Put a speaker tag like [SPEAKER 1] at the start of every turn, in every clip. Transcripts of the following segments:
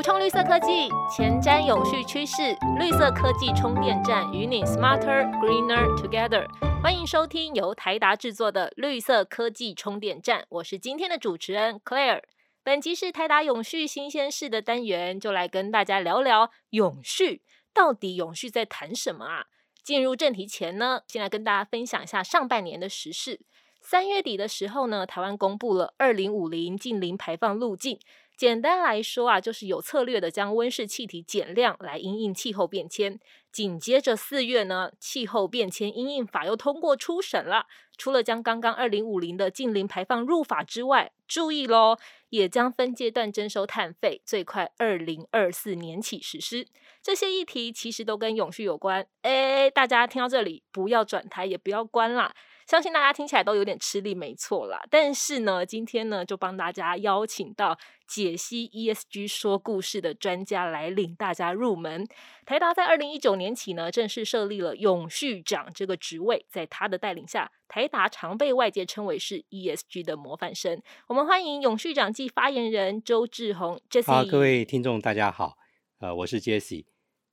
[SPEAKER 1] 补充绿色科技，前瞻永续趋势，绿色科技充电站与你 smarter greener together。欢迎收听由台达制作的绿色科技充电站，我是今天的主持人 Claire。本集是台达永续新鲜事的单元，就来跟大家聊聊永续到底永续在谈什么啊？进入正题前呢，先来跟大家分享一下上半年的时事。三月底的时候呢，台湾公布了二零五零近零排放路径。简单来说啊，就是有策略的将温室气体减量来因应气候变迁。紧接着四月呢，气候变迁因应法又通过初审了。除了将刚刚二零五零的近零排放入法之外，注意喽，也将分阶段征收碳费，最快二零二四年起实施。这些议题其实都跟永续有关。哎，大家听到这里，不要转台，也不要关啦。相信大家听起来都有点吃力，没错啦。但是呢，今天呢，就帮大家邀请到解析 ESG 说故事的专家来领大家入门。台达在二零一九年起呢，正式设立了永续长这个职位，在他的带领下，台达常被外界称为是 ESG 的模范生。我们欢迎永续长暨发言人周志宏。
[SPEAKER 2] 好，各位听众大家好，呃，我是 Jesse。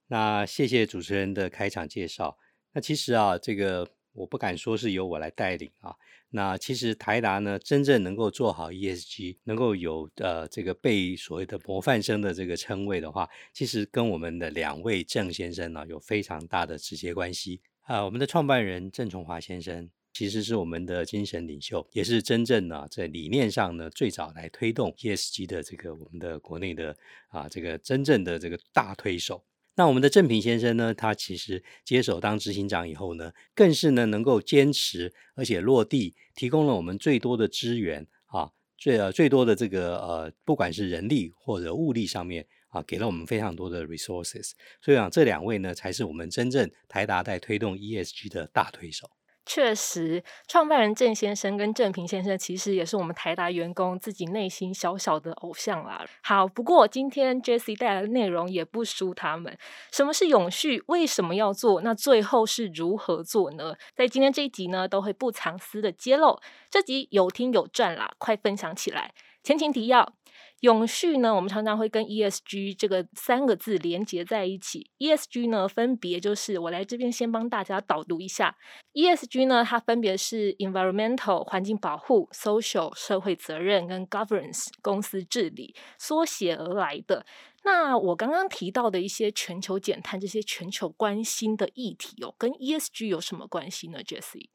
[SPEAKER 2] 那谢谢主持人的开场介绍。那其实啊，这个。我不敢说是由我来带领啊，那其实台达呢，真正能够做好 ESG，能够有呃这个被所谓的模范生的这个称谓的话，其实跟我们的两位郑先生呢有非常大的直接关系啊。我们的创办人郑崇华先生其实是我们的精神领袖，也是真正呢在理念上呢最早来推动 ESG 的这个我们的国内的啊这个真正的这个大推手。那我们的郑平先生呢？他其实接手当执行长以后呢，更是呢能够坚持而且落地，提供了我们最多的资源啊，最呃最多的这个呃，不管是人力或者物力上面啊，给了我们非常多的 resources。所以啊这两位呢，才是我们真正台达在推动 ESG 的大推手。
[SPEAKER 1] 确实，创办人郑先生跟郑平先生其实也是我们台达员工自己内心小小的偶像啦。好，不过今天 Jessie 带来的内容也不输他们。什么是永续？为什么要做？那最后是如何做呢？在今天这一集呢，都会不藏私的揭露。这集有听有赚啦，快分享起来！前情提要。永续呢，我们常常会跟 ESG 这个三个字连接在一起。ESG 呢，分别就是我来这边先帮大家导读一下。ESG 呢，它分别是 environmental 环境保护、social 社会责任跟 governance 公司治理缩写而来的。那我刚刚提到的一些全球减碳这些全球关心的议题哦，跟 ESG 有什么关系呢，Jessie？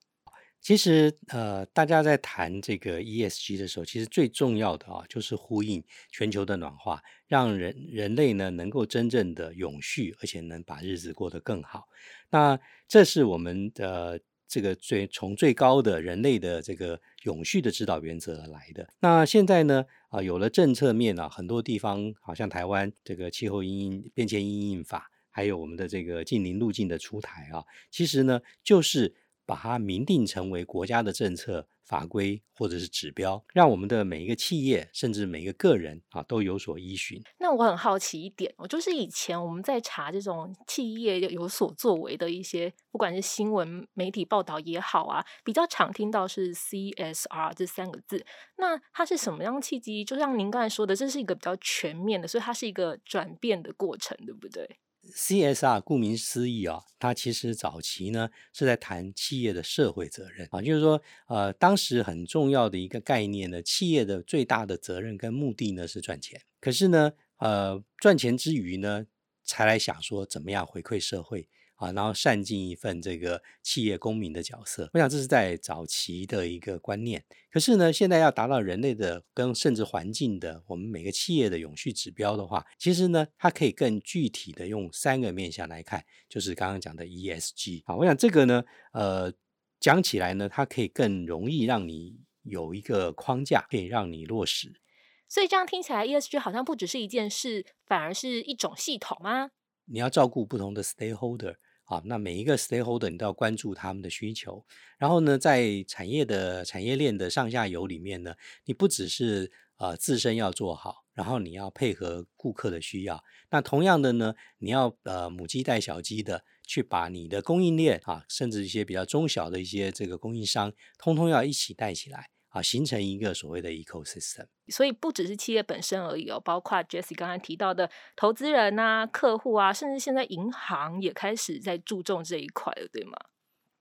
[SPEAKER 2] 其实，呃，大家在谈这个 ESG 的时候，其实最重要的啊，就是呼应全球的暖化，让人人类呢能够真正的永续，而且能把日子过得更好。那这是我们的这个最从最高的人类的这个永续的指导原则而来的。那现在呢，啊，有了政策面啊，很多地方，好像台湾这个气候因应变迁因应法，还有我们的这个近邻路径的出台啊，其实呢，就是。把它明定成为国家的政策法规或者是指标，让我们的每一个企业甚至每一个个人啊都有所依循。
[SPEAKER 1] 那我很好奇一点，我就是以前我们在查这种企业有所作为的一些，不管是新闻媒体报道也好啊，比较常听到是 CSR 这三个字。那它是什么样契机？就像您刚才说的，这是一个比较全面的，所以它是一个转变的过程，对不对
[SPEAKER 2] ？CSR 顾名思义啊，它其实早期呢是在谈企业的社会责任啊，就是说，呃，当时很重要的一个概念呢，企业的最大的责任跟目的呢是赚钱，可是呢，呃，赚钱之余呢，才来想说怎么样回馈社会。啊，然后善尽一份这个企业公民的角色，我想这是在早期的一个观念。可是呢，现在要达到人类的跟甚至环境的，我们每个企业的永续指标的话，其实呢，它可以更具体的用三个面向来看，就是刚刚讲的 ESG。啊，我想这个呢，呃，讲起来呢，它可以更容易让你有一个框架，可以让你落实。
[SPEAKER 1] 所以这样听起来，ESG 好像不只是一件事，反而是一种系统吗？
[SPEAKER 2] 你要照顾不同的 stakeholder。啊，那每一个 stakeholder 你都要关注他们的需求，然后呢，在产业的产业链的上下游里面呢，你不只是呃自身要做好，然后你要配合顾客的需要，那同样的呢，你要呃母鸡带小鸡的去把你的供应链啊，甚至一些比较中小的一些这个供应商，通通要一起带起来啊，形成一个所谓的 ecosystem。
[SPEAKER 1] 所以不只是企业本身而已哦，包括 Jesse 刚才提到的投资人啊、客户啊，甚至现在银行也开始在注重这一块了，对吗？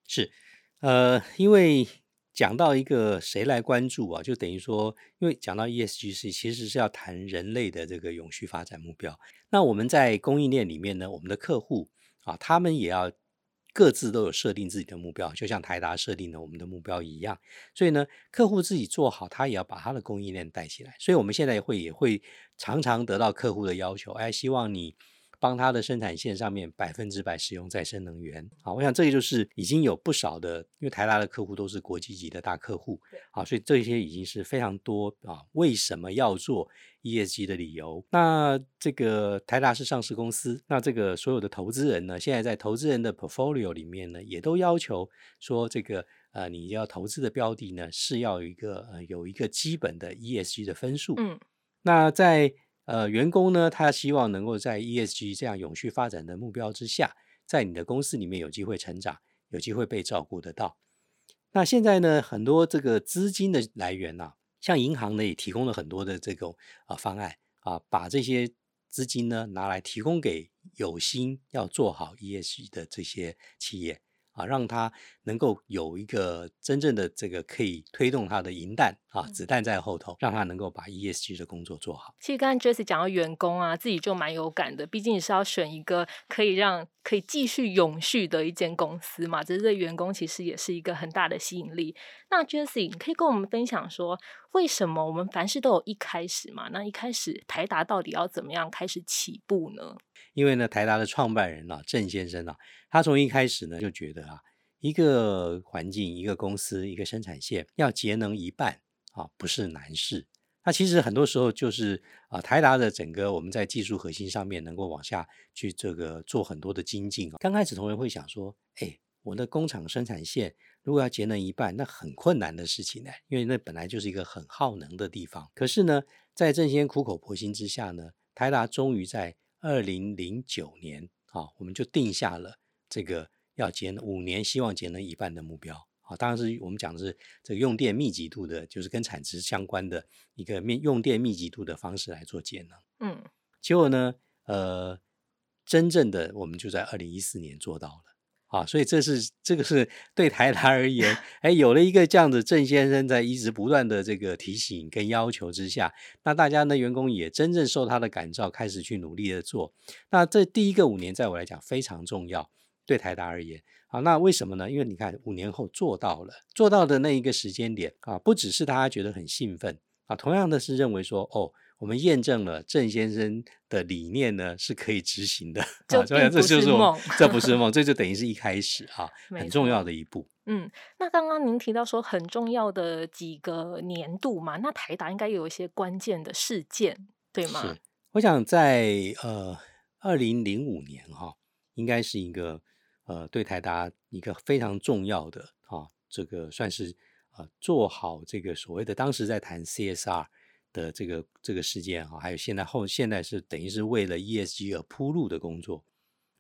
[SPEAKER 2] 是，呃，因为讲到一个谁来关注啊，就等于说，因为讲到 ESG 是其实是要谈人类的这个永续发展目标。那我们在供应链里面呢，我们的客户啊，他们也要。各自都有设定自己的目标，就像台达设定的我们的目标一样。所以呢，客户自己做好，他也要把他的供应链带起来。所以我们现在会也会常常得到客户的要求，哎，希望你。帮他的生产线上面百分之百使用再生能源，好，我想这个就是已经有不少的，因为台达的客户都是国际级的大客户，好，所以这些已经是非常多啊。为什么要做 ESG 的理由？那这个台达是上市公司，那这个所有的投资人呢，现在在投资人的 portfolio 里面呢，也都要求说，这个呃，你要投资的标的呢，是要有一个呃有一个基本的 ESG 的分数。嗯，那在呃，员工呢，他希望能够在 ESG 这样永续发展的目标之下，在你的公司里面有机会成长，有机会被照顾得到。那现在呢，很多这个资金的来源呐，像银行呢也提供了很多的这种啊方案啊，把这些资金呢拿来提供给有心要做好 ESG 的这些企业。啊，让他能够有一个真正的这个可以推动他的银弹啊，子弹在后头，让他能够把 ESG 的工作做好。
[SPEAKER 1] 其实刚才 Jesse 讲到员工啊，自己就蛮有感的，毕竟你是要选一个可以让可以继续永续的一间公司嘛，这对员工其实也是一个很大的吸引力。那 Jesse，你可以跟我们分享说，为什么我们凡事都有一开始嘛？那一开始台达到底要怎么样开始起步呢？
[SPEAKER 2] 因为呢，台达的创办人啊，郑先生啊，他从一开始呢就觉得啊，一个环境、一个公司、一个生产线要节能一半啊，不是难事。那其实很多时候就是啊，台达的整个我们在技术核心上面能够往下去这个做很多的精进。刚开始同仁会想说，哎，我的工厂生产线如果要节能一半，那很困难的事情呢，因为那本来就是一个很耗能的地方。可是呢，在郑先苦口婆心之下呢，台达终于在二零零九年啊，我们就定下了这个要节能五年，希望节能一半的目标啊。当然是我们讲的是这个用电密集度的，就是跟产值相关的一个面用电密集度的方式来做节能。嗯，结果呢，呃，真正的我们就在二零一四年做到了。啊，所以这是这个是对台达而言，哎，有了一个这样子郑先生在一直不断的这个提醒跟要求之下，那大家呢员工也真正受他的感召，开始去努力的做。那这第一个五年，在我来讲非常重要，对台达而言，好，那为什么呢？因为你看五年后做到了，做到的那一个时间点啊，不只是大家觉得很兴奋啊，同样的是认为说哦。我们验证了郑先生的理念呢是可以执行的，
[SPEAKER 1] 这这
[SPEAKER 2] 就是
[SPEAKER 1] 梦，
[SPEAKER 2] 这不是梦，这就等于是一开始啊，很重要的一步。
[SPEAKER 1] 嗯，那刚刚您提到说很重要的几个年度嘛，那台达应该有一些关键的事件，对吗？
[SPEAKER 2] 是，我想在呃二零零五年哈，应该是一个呃对台达一个非常重要的啊，这个算是呃做好这个所谓的当时在谈 CSR。的这个这个事件哈，还有现在后现在是等于是为了 ESG 而铺路的工作。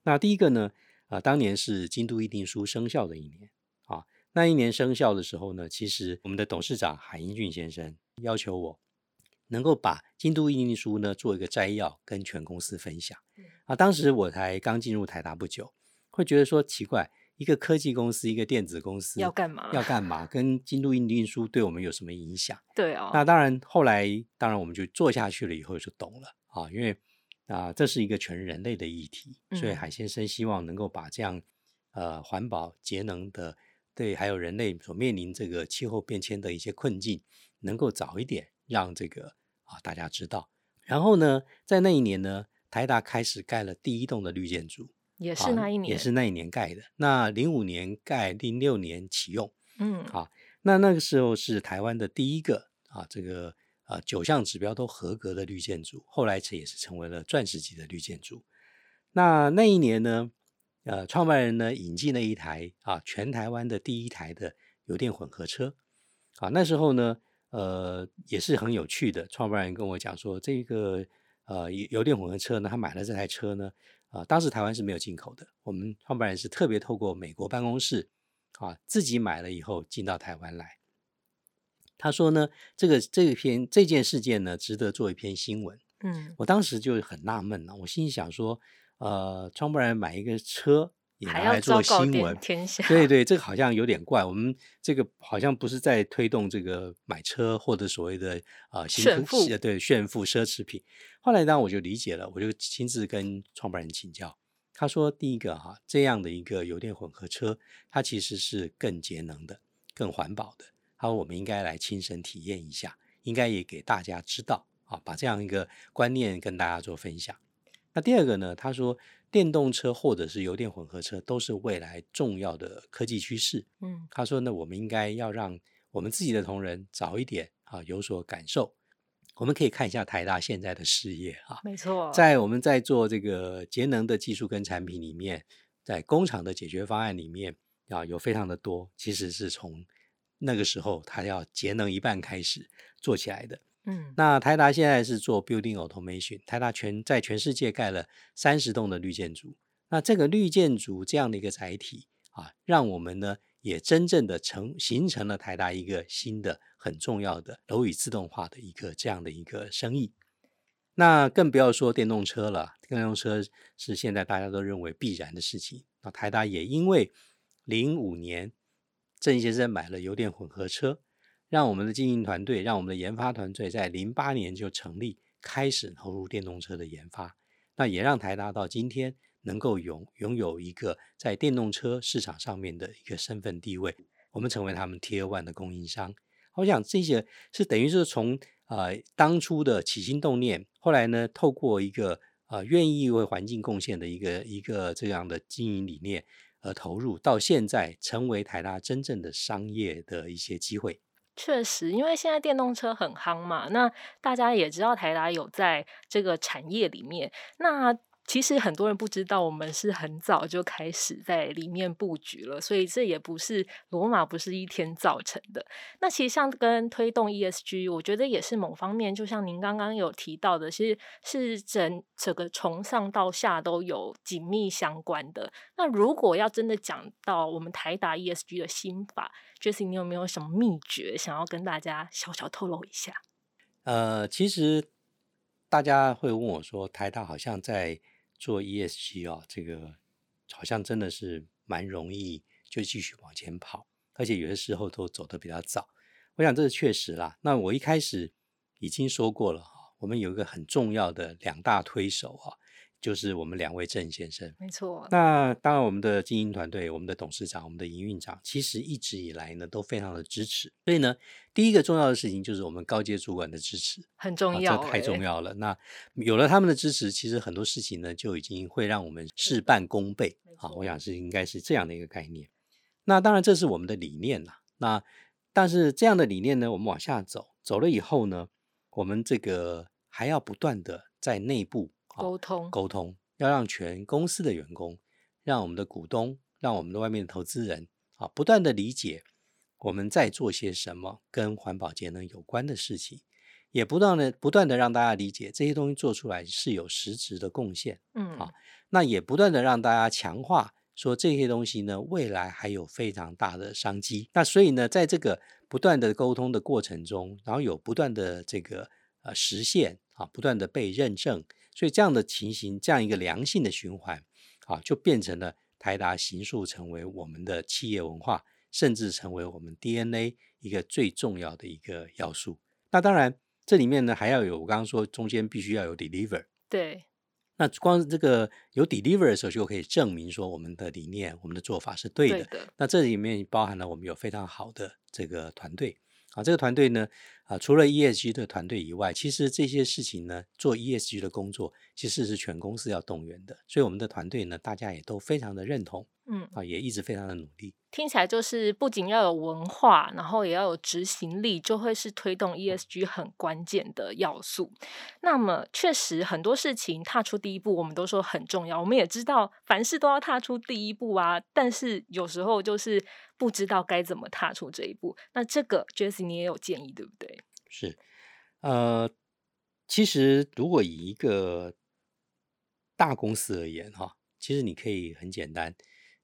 [SPEAKER 2] 那第一个呢，啊，当年是京都议定书生效的一年啊，那一年生效的时候呢，其实我们的董事长海英俊先生要求我能够把京都议定书呢做一个摘要跟全公司分享。啊，当时我才刚进入台达不久，会觉得说奇怪。一个科技公司，一个电子公司
[SPEAKER 1] 要干嘛？
[SPEAKER 2] 要干嘛？跟京都印运输对我们有什么影响？
[SPEAKER 1] 对啊。
[SPEAKER 2] 那当然，后来当然我们就做下去了，以后就懂了啊。因为啊，这是一个全人类的议题，所以海先生希望能够把这样呃环保节能的对，还有人类所面临这个气候变迁的一些困境，能够早一点让这个啊大家知道。然后呢，在那一年呢，台达开始盖了第一栋的绿建筑。
[SPEAKER 1] 也是那一年，
[SPEAKER 2] 也是那一年盖的。那零五年盖，零六年启用。嗯，好，那那个时候是台湾的第一个啊，这个啊九项指标都合格的绿建筑，后来这也是成为了钻石级的绿建筑。那那一年呢，呃，创办人呢引进了一台啊全台湾的第一台的油电混合车。啊，那时候呢，呃，也是很有趣的。创办人跟我讲说，这个呃油电混合车呢，他买了这台车呢。啊，当时台湾是没有进口的，我们创办人是特别透过美国办公室，啊，自己买了以后进到台湾来。他说呢，这个这一篇这件事件呢，值得做一篇新闻。
[SPEAKER 1] 嗯，
[SPEAKER 2] 我当时就很纳闷了，我心里想说，呃，创办人买一个车也
[SPEAKER 1] 还要
[SPEAKER 2] 拿来做新闻
[SPEAKER 1] 天，下，
[SPEAKER 2] 对对，这个好像有点怪。我们这个好像不是在推动这个买车或者所谓的呃新
[SPEAKER 1] 炫
[SPEAKER 2] 科
[SPEAKER 1] 富
[SPEAKER 2] 对炫富奢侈品。后来呢我就理解了，我就亲自跟创办人请教。他说，第一个哈，这样的一个油电混合车，它其实是更节能的、更环保的。他说，我们应该来亲身体验一下，应该也给大家知道啊，把这样一个观念跟大家做分享。那第二个呢，他说电动车或者是油电混合车都是未来重要的科技趋势。
[SPEAKER 1] 嗯
[SPEAKER 2] 他说呢，我们应该要让我们自己的同仁早一点啊有所感受。我们可以看一下台大现在的事业啊，
[SPEAKER 1] 没错，
[SPEAKER 2] 在我们在做这个节能的技术跟产品里面，在工厂的解决方案里面啊，有非常的多，其实是从那个时候他要节能一半开始做起来的。
[SPEAKER 1] 嗯
[SPEAKER 2] 那台达现在是做 building automation，台达全在全世界盖了三十栋的绿建筑。那这个绿建筑这样的一个载体啊，让我们呢也真正的成形成了台达一个新的很重要的楼宇自动化的一个这样的一个生意。那更不要说电动车了，电动车是现在大家都认为必然的事情。那台达也因为零五年郑先生买了油电混合车，让我们的经营团队，让我们的研发团队在零八年就成立，开始投入电动车的研发。那也让台达到今天能够拥拥有一个在电动车市场上面的一个身份地位，我们成为他们 Tier One 的供应商。我想这些是等于是从呃当初的起心动念，后来呢透过一个呃愿意为环境贡献的一个一个这样的经营理念而投入，到现在成为台达真正的商业的一些机会。
[SPEAKER 1] 确实，因为现在电动车很夯嘛，那大家也知道台达有在这个产业里面。那其实很多人不知道，我们是很早就开始在里面布局了，所以这也不是罗马不是一天造成的。那其实像跟推动 ESG，我觉得也是某方面，就像您刚刚有提到的，其实是整整个从上到下都有紧密相关的。那如果要真的讲到我们台达 ESG 的心法，Jesse，你有没有什么秘诀想要跟大家小小透露一下？
[SPEAKER 2] 呃，其实大家会问我说，台大好像在做 ESG 哦，这个好像真的是蛮容易就继续往前跑，而且有些时候都走得比较早。我想这是确实啦。那我一开始已经说过了，我们有一个很重要的两大推手啊，就是我们两位郑先生。
[SPEAKER 1] 没错，
[SPEAKER 2] 那当然，我们的经营团队、我们的董事长、我们的营运长，其实一直以来呢都非常的支持。所以呢，第一个重要的事情就是我们高阶主管的支持，
[SPEAKER 1] 很重要、
[SPEAKER 2] 啊，这太重
[SPEAKER 1] 欸。
[SPEAKER 2] 要了。那有了他们的支持，其实很多事情呢就已经会让我们事半功倍啊。我想是应该是这样的一个概念。那当然，这是我们的理念啦。那但是这样的理念呢，我们往下走，走了以后呢，我们这个还要不断的在内部啊
[SPEAKER 1] 沟通
[SPEAKER 2] 沟通，要让全公司的员工，让我们的股东，让我们的外面的投资人啊，不断的理解我们在做些什么跟环保节能有关的事情，也不断的不断的让大家理解这些东西做出来是有实质的贡献。
[SPEAKER 1] 嗯，
[SPEAKER 2] 好那也不断的让大家强化说这些东西呢，未来还有非常大的商机。那所以呢，在这个不断的沟通的过程中，然后有不断的这个呃实现啊，不断的被认证，所以这样的情形，这样一个良性的循环啊，就变成了台达行塑成为我们的企业文化，甚至成为我们 DNA 一个最重要的一个要素。那当然，这里面呢还要有我刚刚说中间必须要有 deliver。
[SPEAKER 1] 对，
[SPEAKER 2] 那光这个有 deliver 的时候，就可以证明说我们的理念、我们的做法是对的。
[SPEAKER 1] 对的，
[SPEAKER 2] 那这里面包含了我们有非常好的这个团队啊，这个团队呢，啊，除了 ESG 的团队以外，其实这些事情呢，做 ESG 的工作，其实是全公司要动员的，所以我们的团队呢，大家也都非常的认同。
[SPEAKER 1] 嗯，
[SPEAKER 2] 啊，也一直非常的努力。
[SPEAKER 1] 听起来就是不仅要有文化，然后也要有执行力，就会是推动 ESG 很关键的要素。那么，确实很多事情踏出第一步，我们都说很重要。我们也知道凡事都要踏出第一步啊，但是有时候就是不知道该怎么踏出这一步。那这个 Jessie 你也有建议，对不对？
[SPEAKER 2] 是，呃，其实如果以一个大公司而言，哈，其实你可以很简单，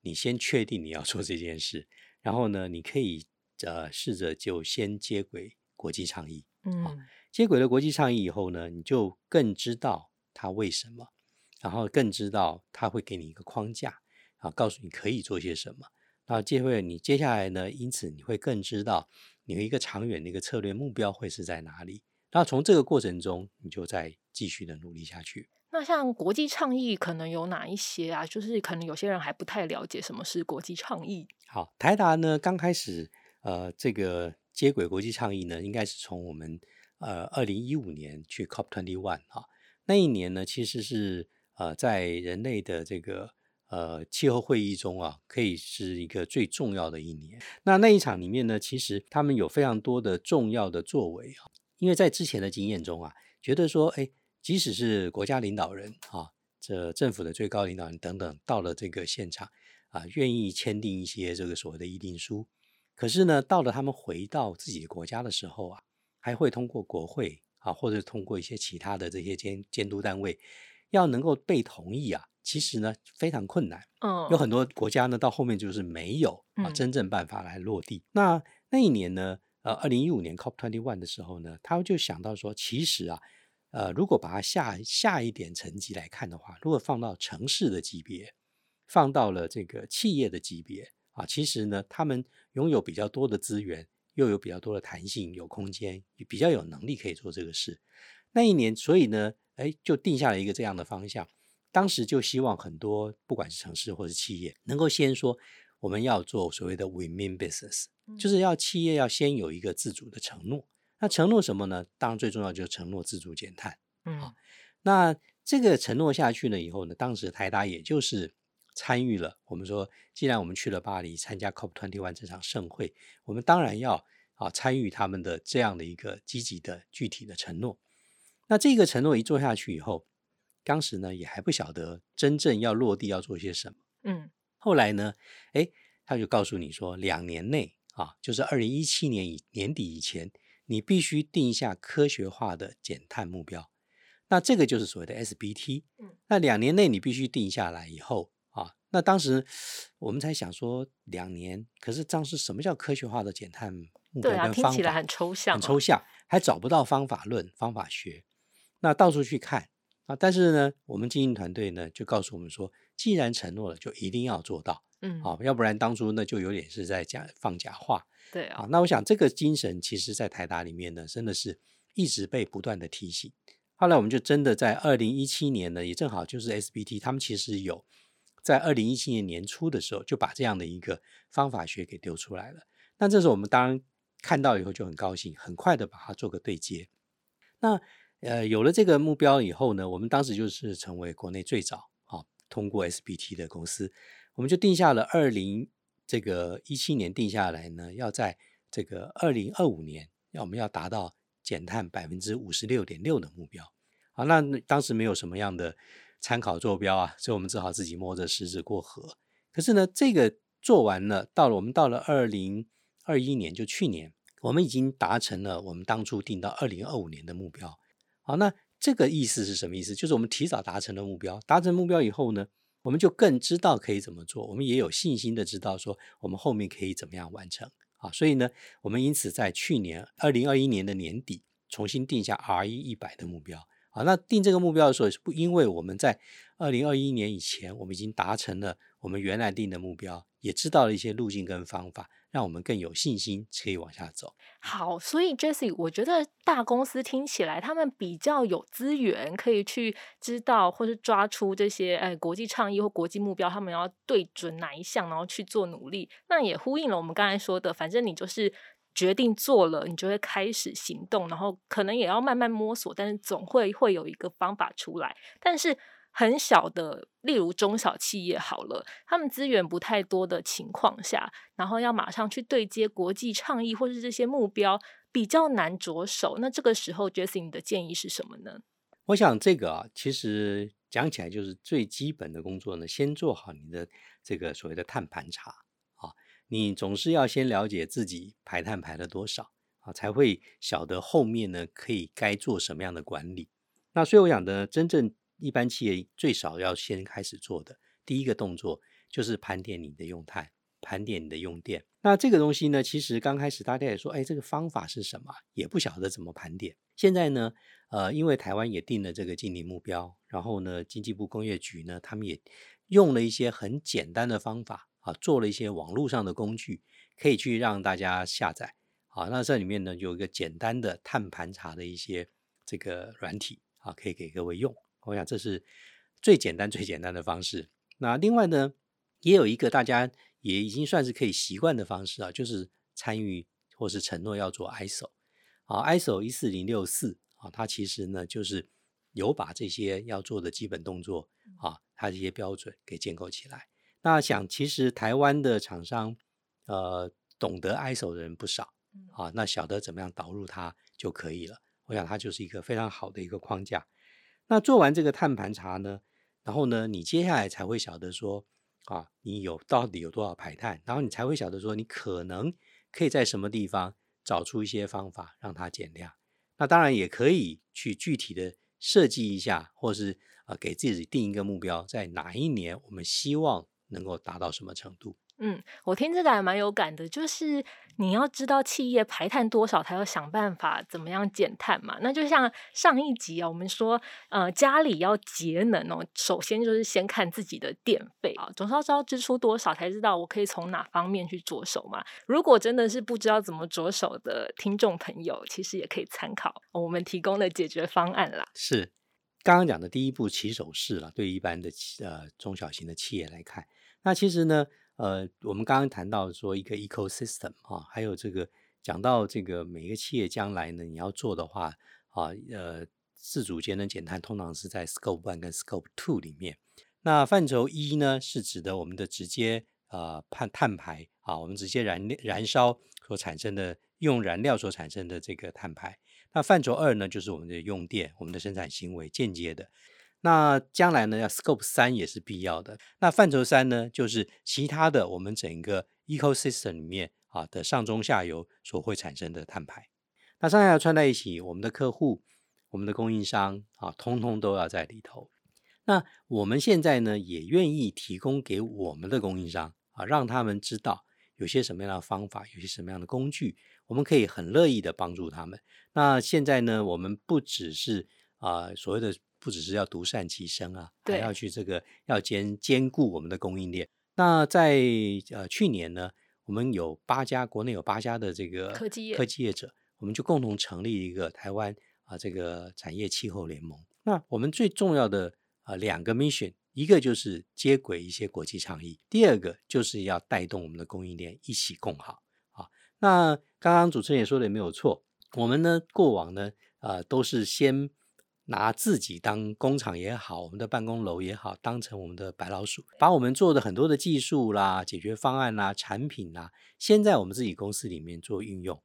[SPEAKER 2] 你先确定你要做这件事，然后呢，你可以呃试着就先接轨国际倡议。
[SPEAKER 1] 嗯
[SPEAKER 2] 接轨了国际倡议以后呢，你就更知道它为什么，然后更知道它会给你一个框架啊，告诉你可以做些什么。那接会你接下来呢，因此你会更知道你有一个长远的一个策略目标会是在哪里。那从这个过程中，你就再继续的努力下去。
[SPEAKER 1] 那像国际倡议可能有哪一些啊？就是可能有些人还不太了解什么是国际倡议。
[SPEAKER 2] 好，台达呢刚开始呃这个接轨国际倡议呢，应该是从我们呃二零一五年去 COP twenty one 啊，那一年呢其实是呃在人类的这个呃气候会议中啊，可以是一个最重要的一年。那那一场里面呢，其实他们有非常多的重要的作为啊，因为在之前的经验中啊，觉得说，哎，即使是国家领导人啊，这政府的最高领导人等等，到了这个现场啊，愿意签订一些这个所谓的议定书，可是呢，到了他们回到自己的国家的时候啊，还会通过国会啊，或者通过一些其他的这些监监督单位，要能够被同意啊，其实呢非常困难。
[SPEAKER 1] 嗯，
[SPEAKER 2] 有很多国家呢，到后面就是没有啊
[SPEAKER 1] 嗯
[SPEAKER 2] 真正办法来落地。那那一年呢，呃，二零一五年 COP twenty one 的时候呢，他们就想到说，其实啊，呃，如果把它下下一点层级来看的话，如果放到城市的级别，放到了这个企业的级别啊，其实呢，他们拥有比较多的资源，又有比较多的弹性，有空间，也比较有能力可以做这个事。那一年，所以呢，哎，就定下了一个这样的方向。当时就希望很多不管是城市或是企业，能够先说我们要做所谓的 win-win business，就是要企业要先有一个自主的承诺。那承诺什么呢？当然最重要就是承诺自主减碳。
[SPEAKER 1] 嗯
[SPEAKER 2] 那这个承诺下去了以后呢，当时台达也就是参与了。我们说，既然我们去了巴黎参加 COP twenty one 这场盛会，我们当然要啊参与他们的这样的一个积极的具体的承诺。那这个承诺一做下去以后，当时呢也还不晓得真正要落地要做些什么。
[SPEAKER 1] 嗯
[SPEAKER 2] 后来呢，哎，他就告诉你说，两年内啊，就是二零一七年以年底以前，你必须定下科学化的减碳目标。那这个就是所谓的 SBT。
[SPEAKER 1] 嗯，
[SPEAKER 2] 那两年内你必须定下来以后啊，那当时我们才想说两年，可是当时什么叫科学化的减碳目标
[SPEAKER 1] 对啊，
[SPEAKER 2] 跟方法？
[SPEAKER 1] 听起来很抽象、哦，
[SPEAKER 2] 很抽象，还找不到方法论、方法学。那到处去看啊，但是呢，我们经营团队呢就告诉我们说，既然承诺了，就一定要做到
[SPEAKER 1] 嗯，
[SPEAKER 2] 啊，要不然当初那就有点是在讲放假话
[SPEAKER 1] 对啊。，
[SPEAKER 2] 那我想这个精神，其实在台达里面呢，真的是一直被不断的提醒。后来我们就真的在二零一七年呢，也正好就是 SBT 他们其实有在二零一七年年初的时候就把这样的一个方法学给丢出来了。那这时候我们当然看到以后就很高兴，很快的把它做个对接。那呃有了这个目标以后呢，我们当时就是成为国内最早啊通过 SBT 的公司，我们就定下了二零这个一七年定下来呢，要在这个二零二五年，要我们要达到减碳百分之五十六点六的目标。好，那当时没有什么样的参考坐标啊，所以我们只好自己摸着石子过河。可是呢，这个做完了，到了我们到了二零二一年，就去年，我们已经达成了我们当初定到二零二五年的目标。好，那这个意思是什么意思？就是我们提早达成了目标，达成目标以后呢，我们就更知道可以怎么做，我们也有信心的知道说我们后面可以怎么样完成啊。所以呢，我们因此在去年二零二一年的年底重新定下 RE 一百的目标。啊，那定这个目标的时候，是不因为我们在二零二一年以前，我们已经达成了我们原来定的目标，也知道了一些路径跟方法，让我们更有信心可以往下走。
[SPEAKER 1] 好，所以，Jesse，我觉得大公司听起来他们比较有资源，可以去知道或是抓出这些哎国际倡议或国际目标，他们要对准哪一项，然后去做努力。那也呼应了我们刚才说的，反正你就是决定做了，你就会开始行动，然后可能也要慢慢摸索，但是总会会有一个方法出来。但是很小的，例如中小企业好了，他们资源不太多的情况下，然后要马上去对接国际倡议或是这些目标，比较难着手。那这个时候，Jesse，你的建议是什么呢？
[SPEAKER 2] 我想这个啊，其实讲起来就是最基本的工作呢，先做好你的这个所谓的碳盘查啊，你总是要先了解自己排碳排了多少啊，才会晓得后面呢可以该做什么样的管理。那所以我想呢，真正一般企业最少要先开始做的第一个动作，就是盘点你的用碳，盘点你的用电。那这个东西呢，其实刚开始大家也说，哎，这个方法是什么？也不晓得怎么盘点。现在呢，呃，因为台湾也定了这个净零目标，然后呢，经济部工业局呢，他们也用了一些很简单的方法啊，做了一些网络上的工具，可以去让大家下载。啊，那这里面呢，有一个简单的碳盘查的一些这个软体啊，可以给各位用。我想这是最简单、最简单的方式。那另外呢，也有一个大家也已经算是可以习惯的方式啊，就是参与或是承诺要做 ISO 啊，ISO 一四零六四啊，它其实呢就是有把这些要做的基本动作啊，它这些标准给建构起来。那想其实台湾的厂商呃懂得 ISO 的人不少啊，那晓得怎么样导入它就可以了。我想它就是一个非常好的一个框架。那做完这个碳盘查呢？然后呢，你接下来才会晓得说，啊，你有到底有多少排碳，然后你才会晓得说，你可能可以在什么地方找出一些方法让它减量。那当然也可以去具体的设计一下，或是呃给自己定一个目标，在哪一年我们希望能够达到什么程度。
[SPEAKER 1] 嗯，我听这个还蛮有感的，就是你要知道企业排碳多少，才要想办法怎么样减碳嘛。那就像上一集啊，我们说，呃，家里要节能哦，首先就是先看自己的电费啊，总是要知道支出多少，才知道我可以从哪方面去着手嘛。如果真的是不知道怎么着手的听众朋友，其实也可以参考我们提供的解决方案啦。
[SPEAKER 2] 是刚刚讲的第一步起手式了，对一般的呃中小型的企业来看，那其实呢。呃，我们刚刚谈到说一个 ecosystem 啊，还有这个讲到这个每一个企业将来呢，你要做的话啊，呃，自主节能减碳通常是在 scope one 跟 scope two 里面。那范畴一呢，是指的我们的直接呃碳碳排啊，我们直接燃燃烧所产生的用燃料所产生的这个碳排。那范畴二呢，就是我们的用电，我们的生产行为间接的。那将来呢，要 Scope 三也是必要的。那范畴三呢，就是其他的我们整个 ecosystem 里面啊的上中下游所会产生的碳排。那上下游串在一起，我们的客户、我们的供应商啊，通通都要在里头。那我们现在呢，也愿意提供给我们的供应商啊，让他们知道有些什么样的方法，有些什么样的工具，我们可以很乐意的帮助他们。那现在呢，我们不只是啊所谓的。不只是要独善其身啊，还要去这个要兼兼顾我们的供应链。那在呃去年呢，我们有八家国内有八家的这个
[SPEAKER 1] 科技
[SPEAKER 2] 科技业者，我们就共同成立一个台湾啊这个产业气候联盟。那我们最重要的啊两个 mission，一个就是接轨一些国际倡议，第二个就是要带动我们的供应链一起共好啊。那刚刚主持人也说的也没有错，我们呢过往呢啊都是先。拿自己当工厂也好，我们的办公楼也好，当成我们的白老鼠，把我们做的很多的技术啦、解决方案啦、产品啦，先在我们自己公司里面做运用。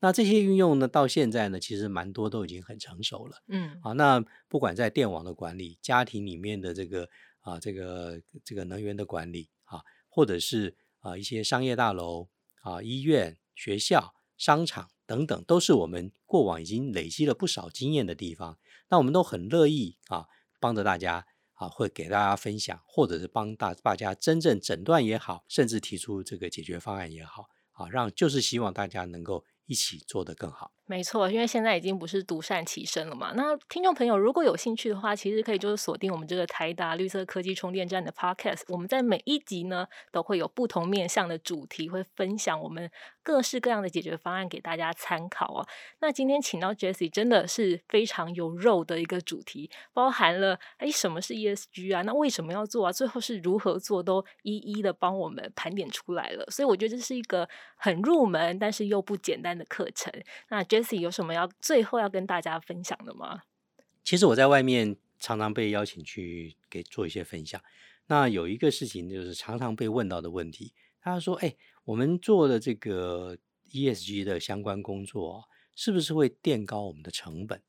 [SPEAKER 2] 那这些运用呢，到现在呢，其实蛮多都已经很成熟了。嗯，好，那不管在电网的管理、家庭里面的这个啊，这个这个能源的管理啊，或者是啊一些商业大楼啊、医院、学校、商场等等，都是我们过往已经累积了不少经验的地方。那我们都很乐意啊，帮着大家啊，会给大家分享，或者是帮大大家真正诊断也好，甚至提出这个解决方案也好，啊，让就是希望大家能够一起做得更好。
[SPEAKER 1] 没错，因为现在已经不是独善其身了嘛。那听众朋友如果有兴趣的话，其实可以就是锁定我们这个台达绿色科技充电站的 Podcast。我们在每一集呢都会有不同面向的主题，会分享我们各式各样的解决方案给大家参考哦。那今天请到 Jessie 真的是非常有肉的一个主题，包含了哎什么是 ESG 啊？那为什么要做啊？最后是如何做，都一一的帮我们盘点出来了。所以我觉得这是一个很入门，但是又不简单的课程。那 Jesse 有什么要最后要跟大家分享的吗？
[SPEAKER 2] 其实我在外面常常被邀请去给做一些分享。那有一个事情就是常常被问到的问题，他说：“哎，我们做的这个 ESG 的相关工作，是不是会垫高我们的成本？”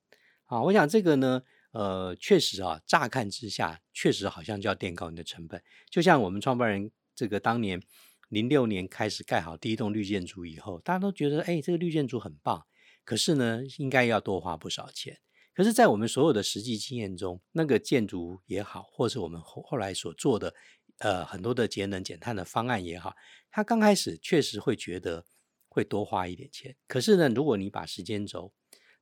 [SPEAKER 2] 啊，我想这个呢，呃，确实啊，乍看之下确实好像就要垫高你的成本。就像我们创办人这个当年。零六年开始盖好第一栋绿建筑以后，大家都觉得，哎，这个绿建筑很棒。可是呢，应该要多花不少钱。可是，在我们所有的实际经验中，那个建筑也好，或是我们后后来所做的呃很多的节能减碳的方案也好，他刚开始确实会觉得会多花一点钱。可是呢，如果你把时间轴，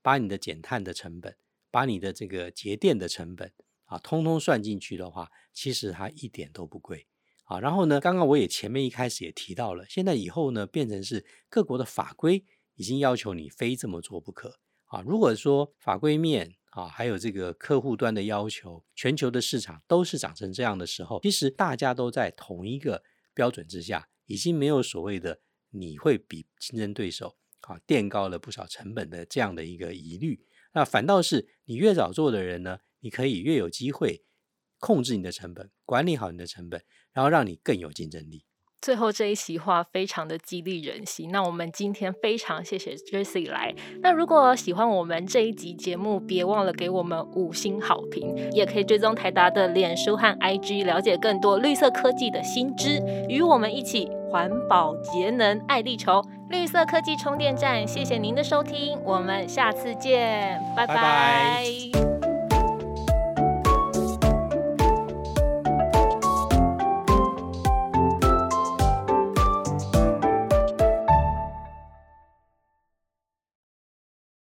[SPEAKER 2] 把你的减碳的成本，把你的这个节电的成本啊，通通算进去的话，其实它一点都不贵啊。然后呢，刚刚我也前面一开始也提到了，现在以后呢，变成是各国的法规已经要求你非这么做不可啊。如果说法规面，啊，还有这个客户端的要求，全球的市场都是长成这样的时候，其实大家都在同一个标准之下，已经没有所谓的你会比竞争对手啊垫高了不少成本的这样的一个疑虑。那反倒是你越早做的人呢，你可以越有机会控制你的成本，管理好你的成本，然后让你更有竞争力。
[SPEAKER 1] 最后这一席话非常的激励人心。那我们今天非常谢谢 Jessie 来。那如果喜欢我们这一集节目，别忘了给我们五星好评，也可以追踪台达的脸书和 IG，了解更多绿色科技的新知，与我们一起环保节能爱地球。绿色科技充电站，谢谢您的收听，我们下次见，拜拜。